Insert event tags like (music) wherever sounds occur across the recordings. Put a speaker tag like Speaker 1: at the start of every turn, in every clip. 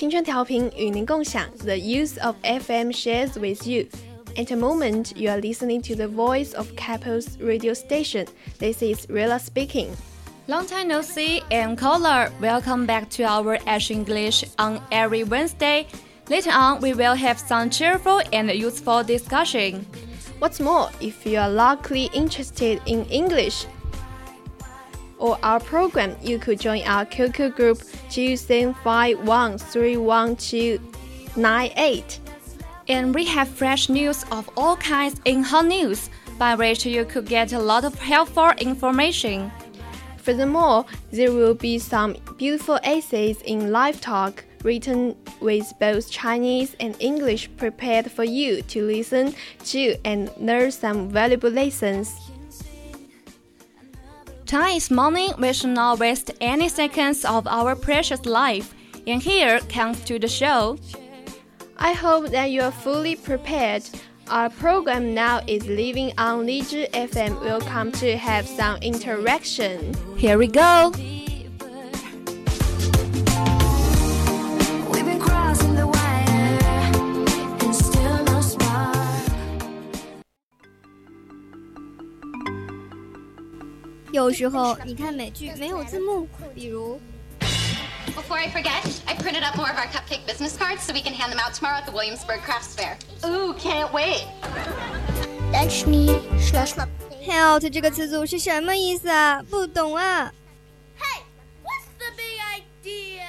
Speaker 1: 青春调频与您共享 The use of FM shares with you. At the moment, you are listening to the voice of Capo's radio station. This is Rilla speaking.
Speaker 2: Long time no see, I'm Caller. Welcome back to our Ash English on every Wednesday. Later on, we will have some cheerful and useful discussion.
Speaker 1: What's more, if you are luckily interested in English, or our program, you could join our QQ group 27513198.
Speaker 2: And we have fresh news of all kinds in hot news, by which you could get a lot of helpful information.
Speaker 1: Furthermore, there will be some beautiful essays in live talk written with both Chinese and English prepared for you to listen to and learn some valuable lessons.
Speaker 2: Time is money. We should not waste any seconds of our precious life. And here comes to the show.
Speaker 1: I hope that you are fully prepared. Our program now is living on Lizhi FM. We'll come to have some interaction.
Speaker 2: Here we go.
Speaker 3: 有时候你看美剧没有字幕，比如。
Speaker 4: Before I forget, I printed up more of our cupcake business cards so we can hand them out tomorrow at the Williamsburg Crafts Fair. Ooh, can't wait.
Speaker 3: Health 这个词组是什么意思啊？不懂啊。
Speaker 5: Hey, what's the big idea?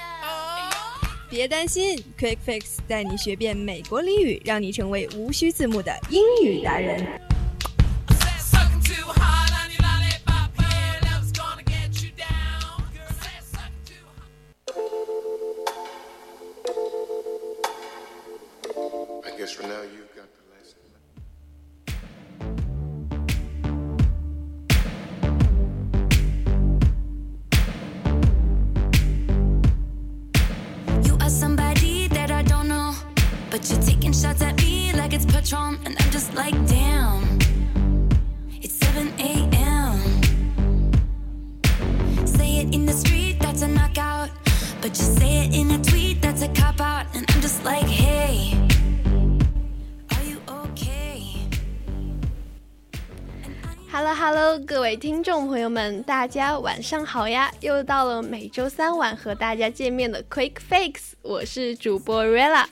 Speaker 6: 别担心，Quick Fix 带你学遍美国俚语，让你成为无需字幕的英语达人。
Speaker 1: 位听众朋友们，大家晚上好呀！又到了每周三晚和大家见面的 Quick Fix，我是主播 Rella。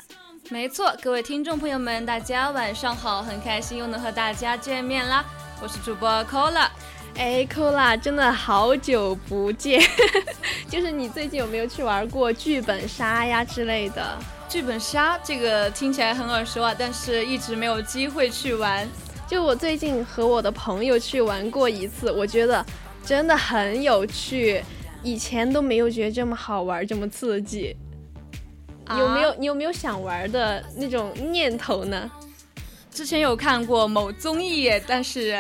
Speaker 2: 没错，各位听众朋友们，大家晚上好，很开心又能和大家见面啦！我是主播 Cola。
Speaker 1: 哎，Cola，真的好久不见，(laughs) 就是你最近有没有去玩过剧本杀呀之类的？
Speaker 2: 剧本杀这个听起来很耳熟啊，但是一直没有机会去玩。
Speaker 1: 就我最近和我的朋友去玩过一次，我觉得真的很有趣，以前都没有觉得这么好玩，这么刺激。有没有你有没有想玩的那种念头呢？
Speaker 2: 之前有看过某综艺，但是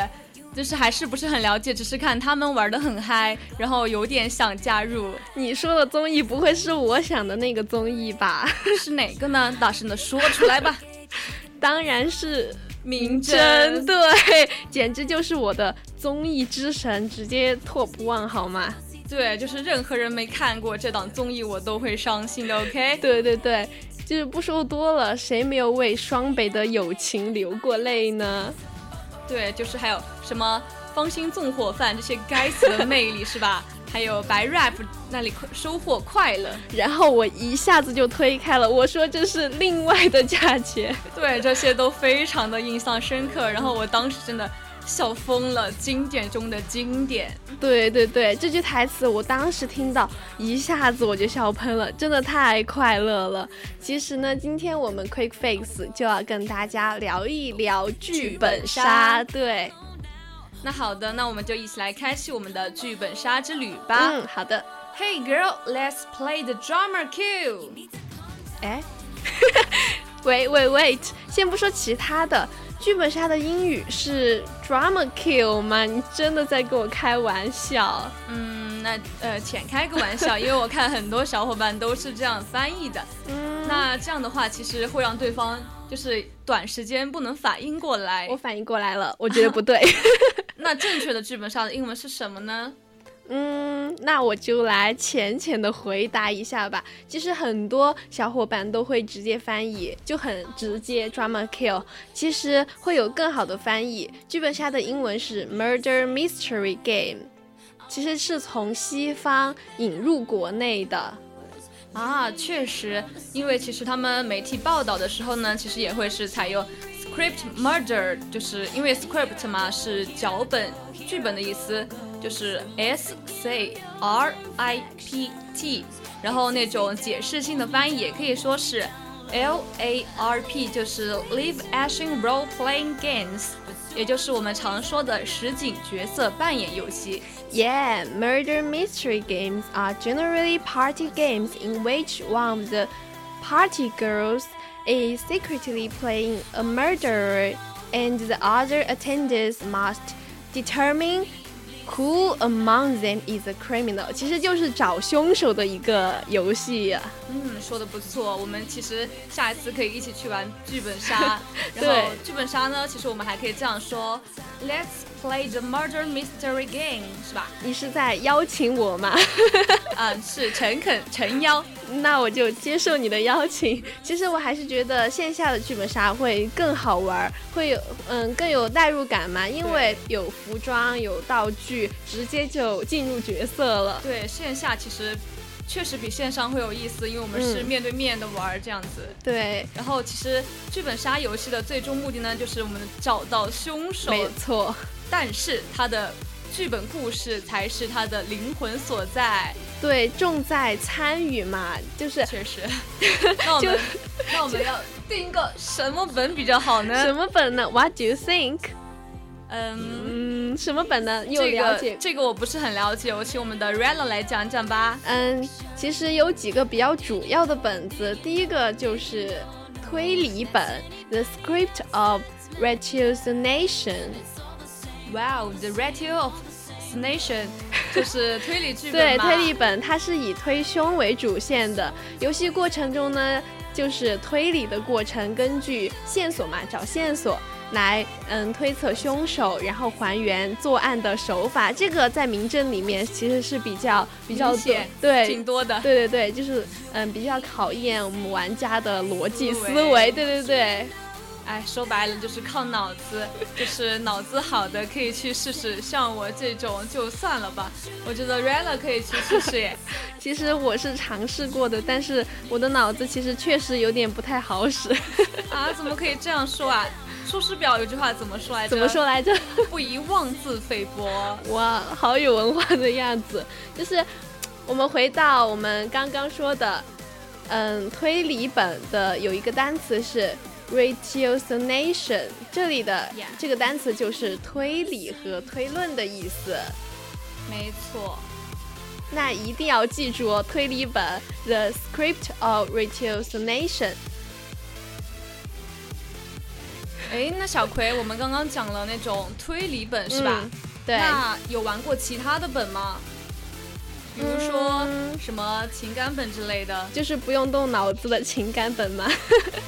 Speaker 2: 就是还是不是很了解，只是看他们玩的很嗨，然后有点想加入。
Speaker 1: 你说的综艺不会是我想的那个综艺吧？
Speaker 2: 是哪个呢？大声的说出来吧！(laughs)
Speaker 1: 当然是。
Speaker 2: 名侦
Speaker 1: 对，(laughs) 简直就是我的综艺之神，直接 top one 好吗？
Speaker 2: 对，就是任何人没看过这档综艺，我都会伤心的。(laughs) OK？
Speaker 1: 对对对，就是不说多了，谁没有为双北的友情流过泪呢？
Speaker 2: 对，就是还有什么芳心纵火犯这些该死的魅力，是吧？还有白 rap 那里收获快乐，
Speaker 1: 然后我一下子就推开了，我说这是另外的价钱。(laughs)
Speaker 2: 对，这些都非常的印象深刻。然后我当时真的笑疯了，经典中的经典。
Speaker 1: 对对对，这句台词我当时听到，一下子我就笑喷了，真的太快乐了。其实呢，今天我们 Quick Fix 就要跟大家聊一聊剧本杀。对，
Speaker 2: 那好的，那我们就一起来开启我们的剧本杀之旅吧。
Speaker 1: 嗯，好的。
Speaker 2: Hey girl, let's play the drama cue。
Speaker 1: 哎。(laughs) Wait, wait, wait！先不说其他的，剧本杀的英语是 drama kill 吗？你真的在跟我开玩笑？
Speaker 2: 嗯，那呃，浅开个玩笑，因为我看很多小伙伴都是这样翻译的。嗯，那这样的话，其实会让对方就是短时间不能反应过来。
Speaker 1: 我反应过来了，我觉得不对。(laughs) (laughs)
Speaker 2: 那正确的剧本杀的英文是什么呢？
Speaker 1: 嗯，那我就来浅浅的回答一下吧。其实很多小伙伴都会直接翻译，就很直接，drama kill。其实会有更好的翻译。剧本杀的英文是 murder mystery game，其实是从西方引入国内的。
Speaker 2: 啊，确实，因为其实他们媒体报道的时候呢，其实也会是采用 script murder，就是因为 script 嘛是脚本、剧本的意思。就是 S C R I P T，然后那种解释性的翻译也可以说是 L A R P，就是 Live Action Role Playing Games，也就是我们常说的实景角色扮演游戏。
Speaker 1: Yeah, murder mystery games are generally party games in which one of the party girls is secretly playing a murderer, and the other attendants must determine Who among them is a criminal？其实就是找凶手的一个游戏。
Speaker 2: 嗯，说的不错。我们其实下一次可以一起去玩剧本杀。(laughs) 然后剧本杀呢，其实我们还可以这样说：Let's play the murder mystery game，是吧？
Speaker 1: 你是在邀请我吗？
Speaker 2: 嗯，是诚恳诚邀。
Speaker 1: 那我就接受你的邀请。(laughs) 其实我还是觉得线下的剧本杀会更好玩，会有嗯更有代入感嘛，因为有服装有道具，直接就进入角色了。
Speaker 2: 对，线下其实确实比线上会有意思，因为我们是面对面的玩这样子。
Speaker 1: 对。
Speaker 2: 然后其实剧本杀游戏的最终目的呢，就是我们找到凶手。
Speaker 1: 没错。
Speaker 2: 但是它的剧本故事才是它的灵魂所在。
Speaker 1: 对，重在参与嘛，就是
Speaker 2: 确实。(laughs) 那我们那我们要定一个什么本比较好呢？
Speaker 1: 什么本呢？What do you think？
Speaker 2: 嗯
Speaker 1: 嗯，什么本呢？有了解
Speaker 2: 这个我不是很了解，我请我们的 Rella 来讲讲吧。
Speaker 1: 嗯，其实有几个比较主要的本子，第一个就是推理本，The Script of Ratiocination。
Speaker 2: Wow，The Ratio of Nation (laughs) 就是推理剧本
Speaker 1: 对，推理本它是以推凶为主线的。游戏过程中呢，就是推理的过程，根据线索嘛，找线索来嗯推测凶手，然后还原作案的手法。这个在名侦里面其实是比较比较对，
Speaker 2: 挺多的。
Speaker 1: 对对对，就是嗯比较考验我们玩家的逻辑思维。对对对。
Speaker 2: 哎，说白了就是靠脑子，就是脑子好的可以去试试，像我这种就算了吧。我觉得 Rella 可以去试试耶。(laughs)
Speaker 1: 其实我是尝试过的，但是我的脑子其实确实有点不太好使。
Speaker 2: 啊，怎么可以这样说啊？《出师表》有句话怎么说来着？
Speaker 1: 怎么说来着？(laughs)
Speaker 2: 不宜妄自菲薄。
Speaker 1: 哇，好有文化的样子。就是我们回到我们刚刚说的，嗯，推理本的有一个单词是。Ratiocination，这里的这个单词就是推理和推论的意思。
Speaker 2: 没错，
Speaker 1: 那一定要记住哦，推理本 The Script of Ratiocination。
Speaker 2: 哎，那小葵，我们刚刚讲了那种推理本是吧？
Speaker 1: 对。
Speaker 2: 那有玩过其他的本吗？比如说什么情感本之类的，
Speaker 1: 就是不用动脑子的情感本吗？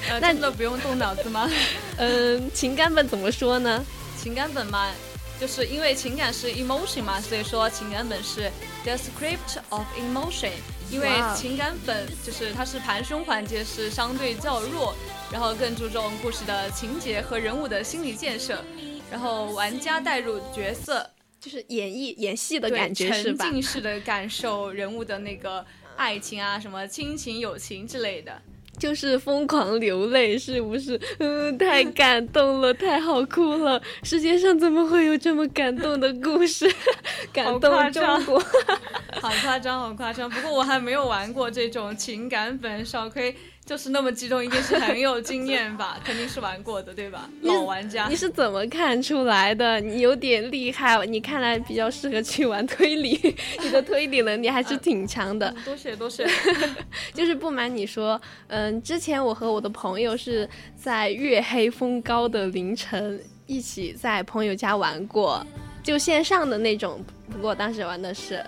Speaker 2: 那真的不用动脑子吗？
Speaker 1: 嗯，(laughs) 情感本怎么说呢？
Speaker 2: 情感本嘛，就是因为情感是 emotion 嘛，所以说情感本是 the script of emotion。因为情感本就是它是盘胸环节是相对较弱，然后更注重故事的情节和人物的心理建设，然后玩家带入角色。
Speaker 1: 就是演绎演戏的感觉是
Speaker 2: 吧？沉浸式的感受人物的那个爱情啊，什么亲情、友情之类的。
Speaker 1: 就是疯狂流泪，是不是？嗯，太 (laughs) 感动了，太好哭了！世界上怎么会有这么感动的故事？(laughs) 感动中国，(laughs)
Speaker 2: 好夸张，好夸张。不过我还没有玩过这种情感本，少亏。就是那么激动，一定是很有经验吧？(laughs) 肯定是玩过的，对吧？老玩家，
Speaker 1: 你是怎么看出来的？你有点厉害，你看来比较适合去玩推理，(laughs) 你的推理能力还是挺强的。
Speaker 2: 多谢多谢。(laughs)
Speaker 1: 就是不瞒你说，嗯，之前我和我的朋友是在月黑风高的凌晨一起在朋友家玩过，就线上的那种。不过当时玩的是，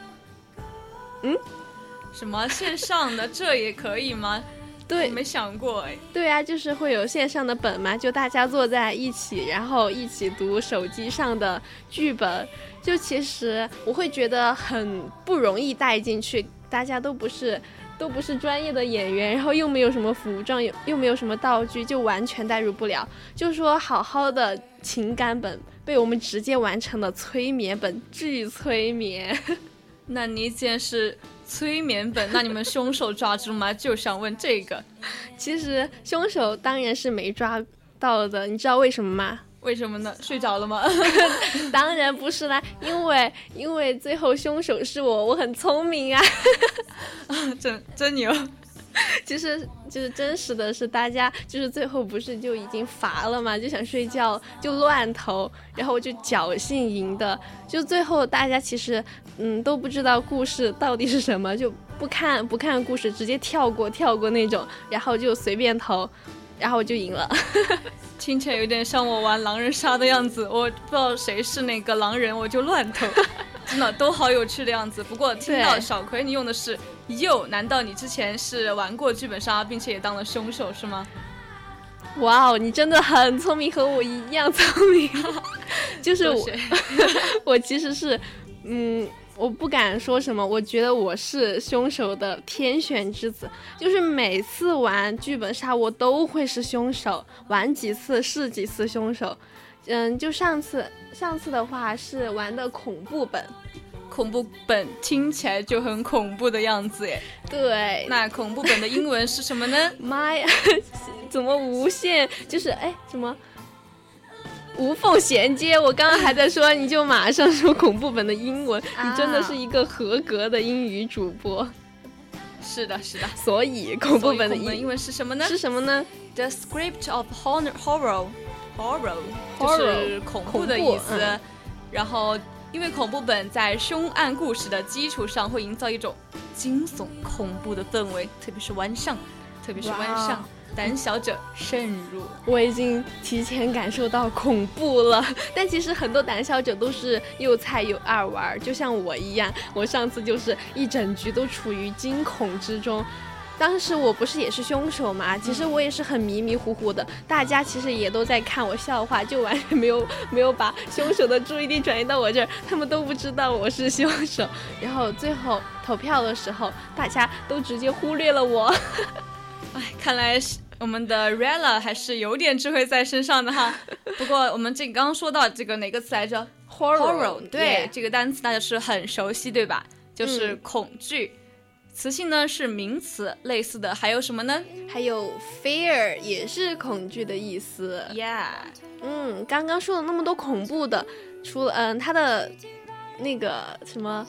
Speaker 1: 嗯，
Speaker 2: 什么线上的？这也可以吗？
Speaker 1: 对，
Speaker 2: 没想过哎。
Speaker 1: 对啊，就是会有线上的本嘛，就大家坐在一起，然后一起读手机上的剧本。就其实我会觉得很不容易带进去，大家都不是都不是专业的演员，然后又没有什么服装，又又没有什么道具，就完全代入不了。就说好好的情感本被我们直接完成了催眠本，巨催眠。
Speaker 2: 那你既然是。催眠本，(laughs) 那你们凶手抓住吗？就想问这个。(laughs)
Speaker 1: 其实凶手当然是没抓到的，你知道为什么吗？
Speaker 2: 为什么呢？睡着了吗？(laughs)
Speaker 1: 当然不是啦，因为因为最后凶手是我，我很聪明啊。
Speaker 2: 真真牛。(laughs)
Speaker 1: 其实就是真实的是，大家就是最后不是就已经乏了嘛，就想睡觉，就乱投，然后我就侥幸赢的。就最后大家其实嗯都不知道故事到底是什么，就不看不看故事，直接跳过跳过那种，然后就随便投，然后我就赢了。(laughs)
Speaker 2: 听起来有点像我玩狼人杀的样子，我不知道谁是那个狼人，我就乱投。真的都好有趣的样子。不过听到小葵你用的是 you，难道你之前是玩过剧本杀，并且也当了凶手是吗？
Speaker 1: 哇哦，你真的很聪明，和我一样聪明。(laughs) 就是我，(laughs) 我其实是，嗯，我不敢说什么，我觉得我是凶手的天选之子。就是每次玩剧本杀，我都会是凶手，玩几次是几次凶手。嗯，就上次，上次的话是玩的恐怖本，
Speaker 2: 恐怖本听起来就很恐怖的样子耶。
Speaker 1: 对，
Speaker 2: 那恐怖本的英文是什么呢？
Speaker 1: 妈呀，怎么无限？就是哎，什么无缝衔接？我刚刚还在说，你就马上说恐怖本的英文，(laughs) 你真的是一个合格的英语主播。
Speaker 2: 是的，是的。
Speaker 1: 所以恐怖本的
Speaker 2: 英文是什么呢？
Speaker 1: 是什么呢
Speaker 2: ？The script of horror。Horror 就是恐怖的意思，然后因为恐怖本在凶案故事的基础上会营造一种惊悚恐怖的氛围，特别是晚上，特别是晚上，胆小者慎入。
Speaker 1: 我已经提前感受到恐怖了，(laughs) 但其实很多胆小者都是又菜又爱玩，就像我一样，我上次就是一整局都处于惊恐之中。当时我不是也是凶手嘛？其实我也是很迷迷糊糊的，大家其实也都在看我笑话，就完全没有没有把凶手的注意力转移到我这儿，他们都不知道我是凶手。然后最后投票的时候，大家都直接忽略了我。(laughs)
Speaker 2: 哎，看来是我们的 Rella 还是有点智慧在身上的哈。不过我们这刚刚说到这个哪个词来着
Speaker 1: ？Horror，
Speaker 2: 对，这个单词大家是很熟悉对吧？就是恐惧。词性呢是名词，类似的还有什么呢？
Speaker 1: 还有 fear 也是恐惧的意思。
Speaker 2: Yeah，
Speaker 1: 嗯，刚刚说了那么多恐怖的，除了嗯，它的那个什么，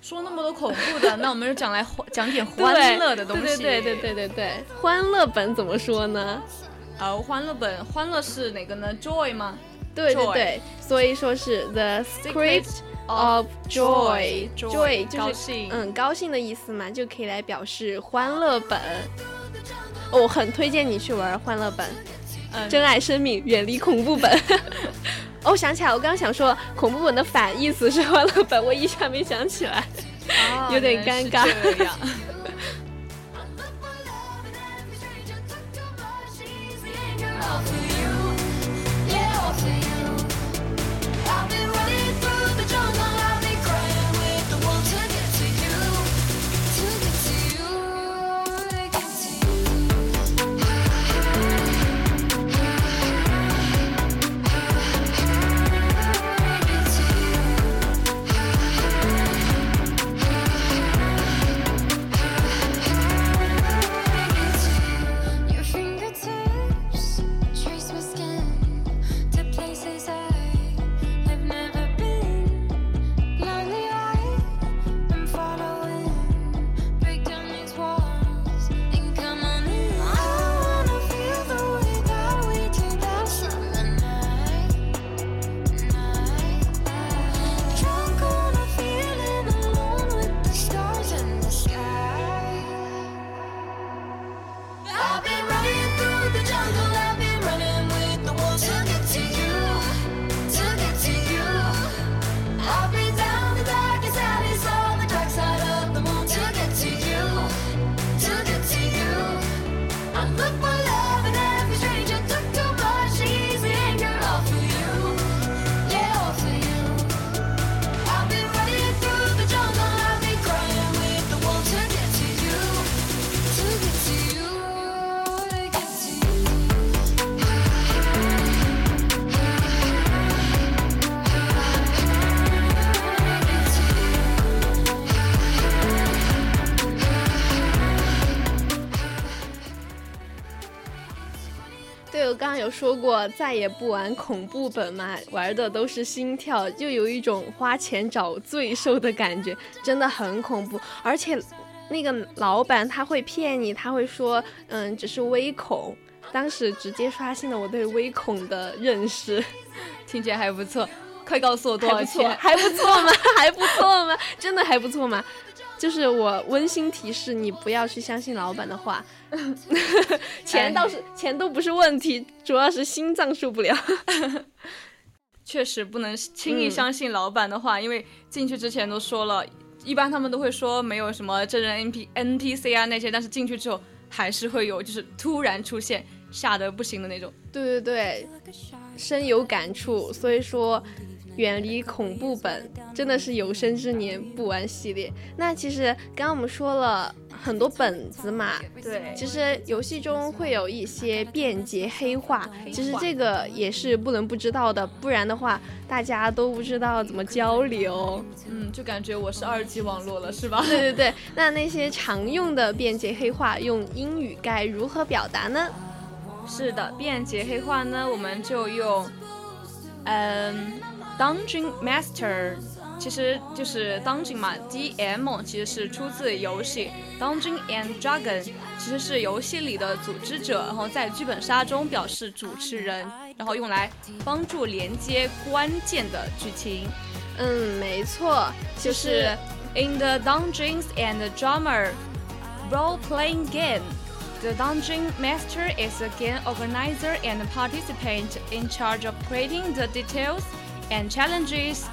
Speaker 2: 说那么多恐怖的，那我们就讲来讲点欢乐的东
Speaker 1: 西。对对对对对对，欢乐本怎么说呢？
Speaker 2: 哦，欢乐本，欢乐是哪个呢？Joy 吗？
Speaker 1: 对对对，所以说是 the script。Of joy，joy 就是嗯高兴的意思嘛，就可以来表示欢乐本。我很推荐你去玩欢乐本，嗯，珍爱生命，远离恐怖本。(laughs) 哦，想起来，我刚刚想说恐怖本的反义词是欢乐本，我一下没想起来，有点尴尬。说过，再也不玩恐怖本嘛，玩的都是心跳，就有一种花钱找罪受的感觉，真的很恐怖。而且，那个老板他会骗你，他会说，嗯，只是微恐。当时直接刷新了我对微恐的认识，
Speaker 2: 听起来还不错。快告诉我多少钱？
Speaker 1: 还不错吗？(laughs) 还不错吗？真的还不错吗？就是我温馨提示你，不要去相信老板的话。(laughs) 钱倒是钱都不是问题，主要是心脏受不了。(laughs)
Speaker 2: 确实不能轻易相信老板的话，因为进去之前都说了，一般他们都会说没有什么真人 N P N P C 啊那些，但是进去之后还是会有，就是突然出现，吓得不行的那种。
Speaker 1: 对对对，深有感触。所以说。远离恐怖本，真的是有生之年不玩系列。那其实刚刚我们说了很多本子嘛，
Speaker 2: 对，
Speaker 1: 其实游戏中会有一些便捷黑化，其实这个也是不能不知道的，不然的话大家都不知道怎么交流。
Speaker 2: 嗯，就感觉我是二级网络了，是吧？
Speaker 1: 对对对。那那些常用的便捷黑化用英语该如何表达呢？
Speaker 2: 是的，便捷黑化呢，我们就用，嗯。Dungeon Master 其实就是 Dungeon 嘛，D.M 其实是出自游戏 Dungeon and Dragon，其实是游戏里的组织者，然后在剧本杀中表示主持人，然后用来帮助连接关键的剧情。
Speaker 1: 嗯，没错，
Speaker 2: 就是 In the Dungeons and Drama role-playing game, the Dungeon Master is a game organizer and participant in charge of creating the details. and challenges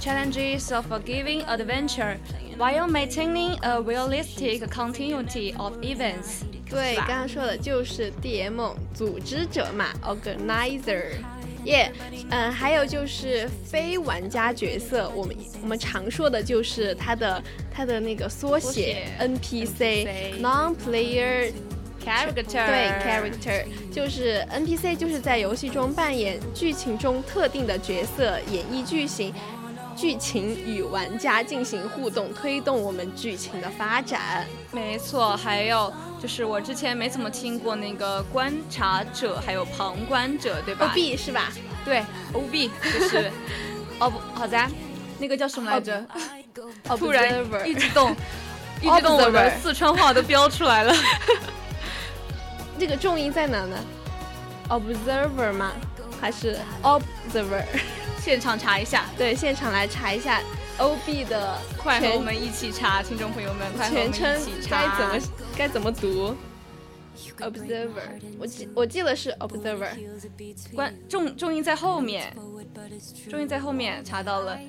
Speaker 2: challenges of a given adventure while maintaining a realistic continuity of events。
Speaker 1: 对，刚刚说的就是 DM 组织者嘛，organizer。耶，嗯，还有就是非玩家角色，我们我们常说的就是它的它的那个缩写 NPC，non-player。
Speaker 2: Character
Speaker 1: 对 character 就是 NPC，就是在游戏中扮演剧情中特定的角色，演绎剧情，剧情与玩家进行互动，推动我们剧情的发展。
Speaker 2: 没错，还有就是我之前没怎么听过那个观察者，还有旁观者，对吧
Speaker 1: ？OB 是吧？
Speaker 2: 对，OB 就是 (laughs) 哦不，好的，那个叫什么来着？突然一激动，(laughs) 一激动，我的四川话都飙出来了。
Speaker 1: 这个重音在哪呢？observer 吗？还是 observer？(laughs)
Speaker 2: 现场查一下。
Speaker 1: 对，现场来查一下 ob 的。
Speaker 2: 快和我们一起查，听众朋友们，快和我们一起查。
Speaker 1: 该怎么该怎么读？observer，我记我记得是 observer。
Speaker 2: 关重重音在后面，重音在后面，查到了。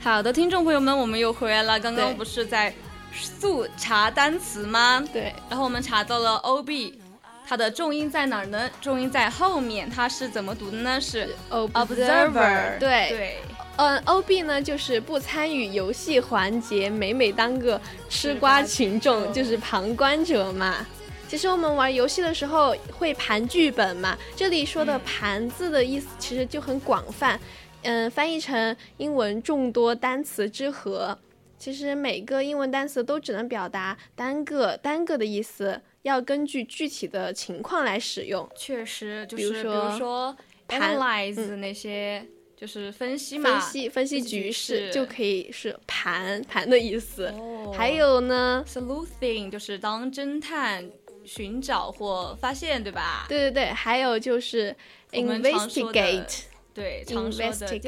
Speaker 2: 好的，听众朋友们，我们又回来了。刚刚不是在速查单词吗？
Speaker 1: 对。
Speaker 2: 然后我们查到了 O B，它的重音在哪儿呢？重音在后面，它是怎么读的呢？是
Speaker 1: observer。对
Speaker 2: 对。
Speaker 1: 嗯，O B 呢就是不参与游戏环节，每每当个吃瓜群众，就是旁观者嘛。其实我们玩游戏的时候会盘剧本嘛，这里说的盘字的意思其实就很广泛。嗯，翻译成英文众多单词之和。其实每个英文单词都只能表达单个单个的意思，要根据具体的情况来使用。
Speaker 2: 确实，就是比如说 analyze 那些，就是分析嘛，
Speaker 1: 分析分析局势就可以是盘盘的意思。还有呢
Speaker 2: ，sleuthing 就是当侦探寻找或发现，对吧？
Speaker 1: 对对对，还有就是 investigate。
Speaker 2: 对，investigate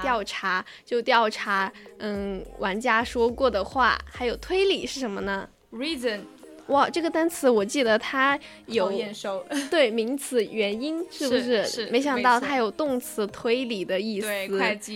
Speaker 1: 调查就调查，嗯，玩家说过的话，还有推理是什么呢
Speaker 2: ？reason，
Speaker 1: 哇，这个单词我记得它有
Speaker 2: 眼熟，(laughs)
Speaker 1: 对，名词原因是不
Speaker 2: 是？
Speaker 1: 是，没想到它有动词推理的意思，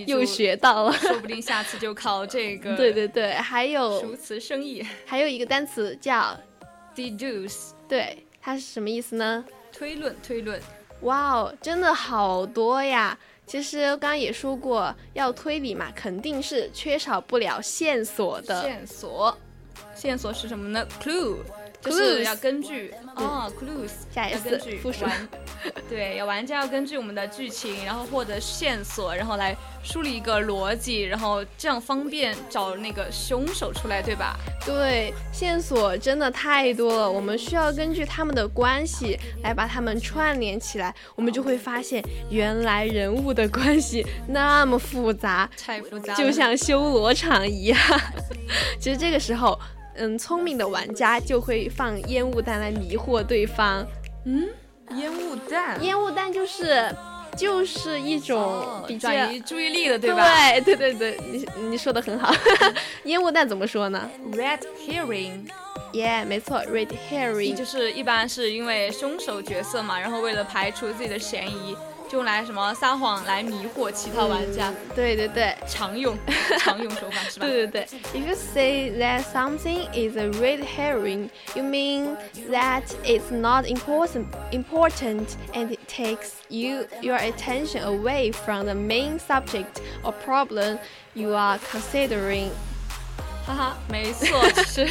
Speaker 1: 又学到了，
Speaker 2: 说不定下次就考这个。(laughs)
Speaker 1: 对对对，还有
Speaker 2: 熟词生意，
Speaker 1: 还有一个单词叫 (laughs)
Speaker 2: deduce，
Speaker 1: 对，它是什么意思呢？
Speaker 2: 推论，推论。
Speaker 1: 哇哦，真的好多呀！其实刚刚也说过，要推理嘛，肯定是缺少不了线索的。
Speaker 2: 线索，线索是什么呢？clue，就是要根据哦，clues，
Speaker 1: 下一
Speaker 2: 要根据
Speaker 1: 次复述
Speaker 2: 玩，(laughs) 对，要玩家要根据我们的剧情，然后获得线索，然后来梳理一个逻辑，然后这样方便找那个凶手出来，对吧？
Speaker 1: 对，线索真的太多了，我们需要根据他们的关系来把他们串联起来，我们就会发现原来人物的关系那么复杂，
Speaker 2: 太复杂，
Speaker 1: 就像修罗场一样。(laughs) 其实这个时候，嗯，聪明的玩家就会放烟雾弹来迷惑对方。
Speaker 2: 嗯，烟雾弹，
Speaker 1: 烟雾弹就是就是一种比较、
Speaker 2: 转移注意力的，对吧？
Speaker 1: 对对对对，你你说的很好。(laughs) 烟雾弹怎么说呢
Speaker 2: ？Red herring。
Speaker 1: Yeah，，没错，red herring
Speaker 2: 就是一般是因为凶手角色嘛，然后为了排除自己的嫌疑，就用来什么撒谎来迷惑其他玩家。
Speaker 1: 嗯、对对对，
Speaker 2: 常用常用手法是吧？
Speaker 1: 对对对，If you say that something is a red herring, you mean that it's not important important and it takes you your attention away from the main subject or problem you are considering.
Speaker 2: 哈哈，没错，其实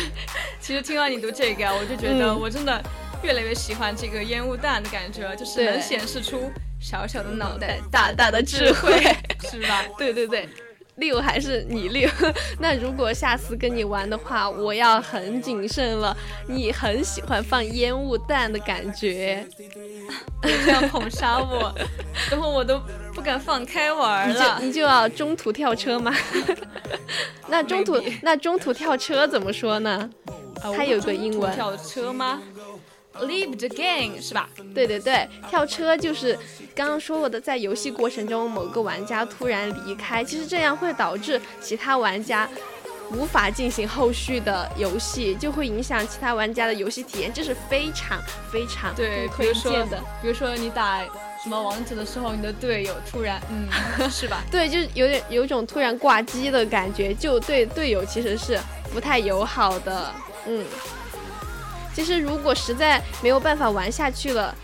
Speaker 2: 其实听完你读这个，我就觉得我真的越来越喜欢这个烟雾弹的感觉，就是能显示出小小的脑袋大大的智慧，(laughs) 是吧？
Speaker 1: 对 (laughs) 对对，六还是你六？(laughs) 那如果下次跟你玩的话，我要很谨慎了。你很喜欢放烟雾弹的感觉，
Speaker 2: 这样捧杀我，等会我都不敢放开玩了。
Speaker 1: 你就你就要中途跳车吗？那中途那中途跳车怎么说呢？它有个英文。
Speaker 2: 跳车吗？Leave the game 是吧？
Speaker 1: 对对对，跳车就是刚刚说过的，在游戏过程中某个玩家突然离开，其实这样会导致其他玩家无法进行后续的游戏，就会影响其他玩家的游戏体验，这是非常非常
Speaker 2: 对
Speaker 1: 不推荐的。
Speaker 2: 比如说你打什么王者的时候，你的队友突然嗯，是吧？(laughs)
Speaker 1: 对，就是有点有种突然挂机的感觉，就对队友其实是不太友好的。嗯，其实如果实在没有办法玩下去了，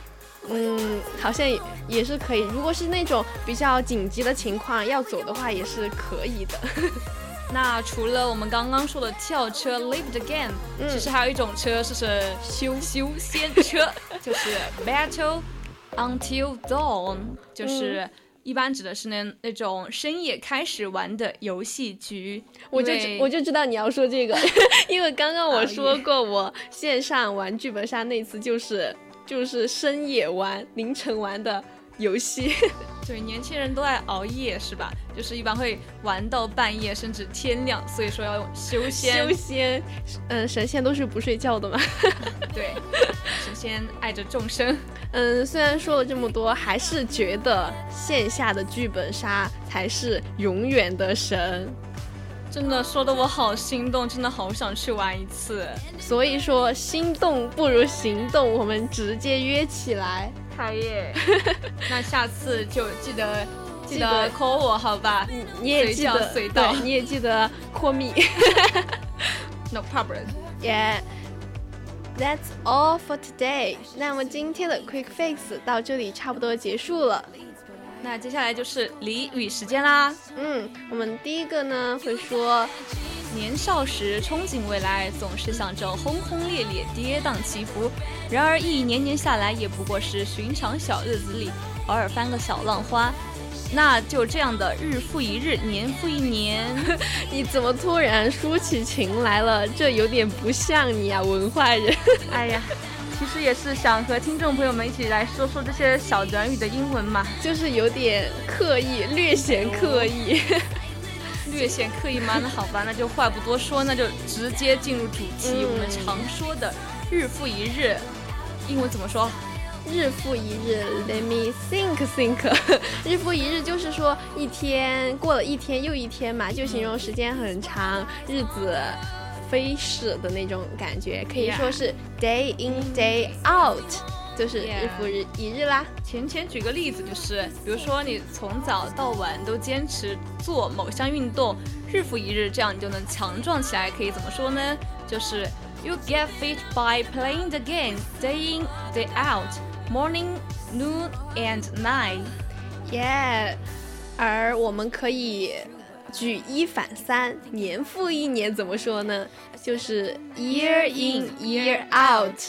Speaker 1: 嗯，好像也也是可以。如果是那种比较紧急的情况要走的话，也是可以的。(laughs)
Speaker 2: 那除了我们刚刚说的跳车 （leave the game），、嗯、其实还有一种车就是修修仙车，(laughs) 就是 battle until dawn，就是。嗯一般指的是那那种深夜开始玩的游戏局，
Speaker 1: 我就我就知道你要说这个，(laughs) 因为刚刚我说过，我线上玩剧本杀那次就是就是深夜玩、凌晨玩的游戏。(laughs)
Speaker 2: 对，年轻人都爱熬夜是吧？就是一般会玩到半夜甚至天亮，所以说要用修仙。
Speaker 1: 修仙，嗯，神仙都是不睡觉的嘛。(laughs)
Speaker 2: 对，神仙爱着众生。(laughs)
Speaker 1: 嗯，虽然说了这么多，还是觉得线下的剧本杀才是永远的神。
Speaker 2: 真的说的我好心动，真的好想去玩一次。
Speaker 1: 所以说，心动不如行动，我们直接约起来。
Speaker 2: 开业。(laughs) 那下次就记得记得 call 我好吧？
Speaker 1: 你你也记得
Speaker 2: 随到，
Speaker 1: 你也记得 call me。(laughs)
Speaker 2: No problem.
Speaker 1: Yeah. That's all for today. 那么今天的 Quick Fix 到这里差不多结束了。
Speaker 2: 那接下来就是俚语时间啦。
Speaker 1: 嗯，我们第一个呢会说，
Speaker 2: 年少时憧憬未来，总是想着轰轰烈烈、跌宕起伏。然而一年年下来，也不过是寻常小日子里偶尔翻个小浪花。那就这样的日复一日，年复一年，(laughs)
Speaker 1: 你怎么突然抒起情来了？这有点不像你啊，文化人。(laughs)
Speaker 2: 哎呀。其实也是想和听众朋友们一起来说说这些小短语的英文嘛，
Speaker 1: 就是有点刻意，略显刻意，
Speaker 2: 略显刻意吗？那好吧，那就话不多说，那就直接进入主题。嗯、我们常说的“日复一日”，英文怎么说？
Speaker 1: 日复一日，Let me think think。(laughs) 日复一日就是说一天过了一天又一天嘛，就形容时间很长，日子。飞逝的那种感觉，可以说是 day in day out，就是日复日一日啦。
Speaker 2: 浅浅举个例子，就是比如说你从早到晚都坚持做某项运动，日复一日，这样你就能强壮起来。可以怎么说呢？就是 you get fit by playing the game day in day out, morning, noon and night.
Speaker 1: Yeah，而我们可以。举一反三，年复一年，怎么说呢？就是 year in year out。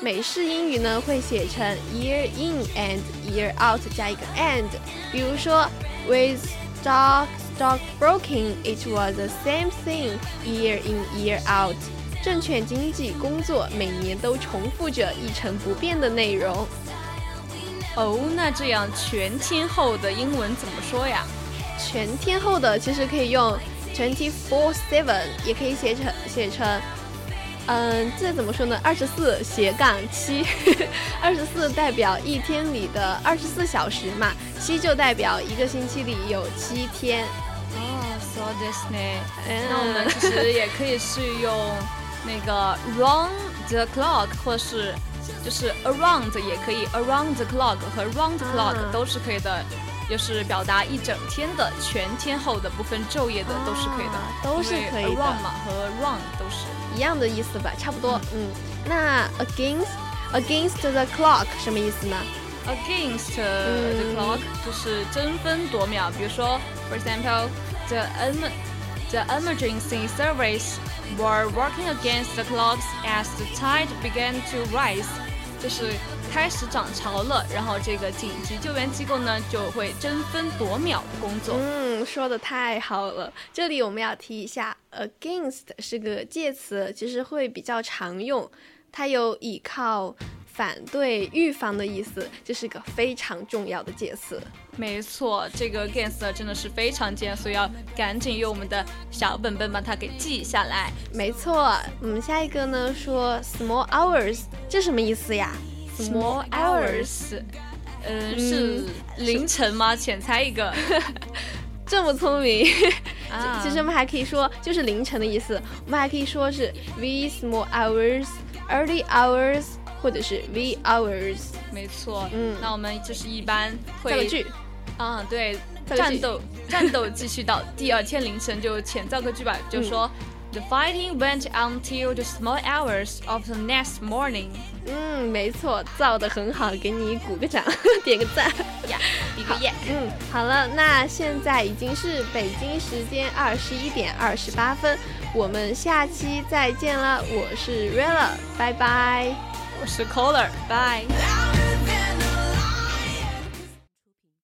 Speaker 1: 美式英语呢会写成 year in and year out 加一个 and。比如说，with stock stock broking, it was the same thing year in year out。证券经纪工作每年都重复着一成不变的内容。
Speaker 2: 哦，那这样全天候的英文怎么说呀？
Speaker 1: 全天候的其实可以用 twenty four seven，也可以写成写成，嗯，这怎么说呢？二十四斜杠七，二十四代表一天里的二十四小时嘛，七就代表一个星期里有七天。
Speaker 2: 哦，so this 呢？那我们其实也可以是用。那个 round the clock，或是就是 around 也可以，around the clock 和 round the clock 都是可以的，就是表达一整天的全天候的不分昼夜的都是可以的，
Speaker 1: 都是可以的。
Speaker 2: around 嘛和 round 都是
Speaker 1: 一样的意思吧，差不多。嗯，那 against against the clock 什么意思呢
Speaker 2: ？against the clock 就是争分夺秒，比如说，for example the the emergency service。were working against the clocks as the tide began to rise，就是开始涨潮了，然后这个紧急救援机构呢就会争分夺秒的工作。
Speaker 1: 嗯，说的太好了。这里我们要提一下，against 是个介词，其实会比较常用，它有倚靠。反对、预防的意思，这是个非常重要的介词。
Speaker 2: 没错，这个 against 真的是非常尖，所以要赶紧用我们的小本本把它给记下来。
Speaker 1: 没错，我们，下一个呢说 small hours，这什么意思呀
Speaker 2: ？small hours，嗯，是凌晨吗？浅猜一个，(laughs)
Speaker 1: 这么聪明。其实我们还可以说就是凌晨的意思，我们还可以说是 we small hours，early hours。或者是 V hours，
Speaker 2: 没错，嗯，那我们就是一般会造
Speaker 1: 个句，
Speaker 2: 啊，对，战斗战斗继续到第二天凌晨就浅造个句吧，就说 The fighting went until the small hours of the next morning。
Speaker 1: 嗯，没错，造的很好，给你鼓个掌，点个赞
Speaker 2: 呀，比个耶。
Speaker 1: 嗯，好了，那现在已经是北京时间二十一点二十八分，我们下期再见了，我是 Rella，拜拜。
Speaker 2: 我是 Caller，拜。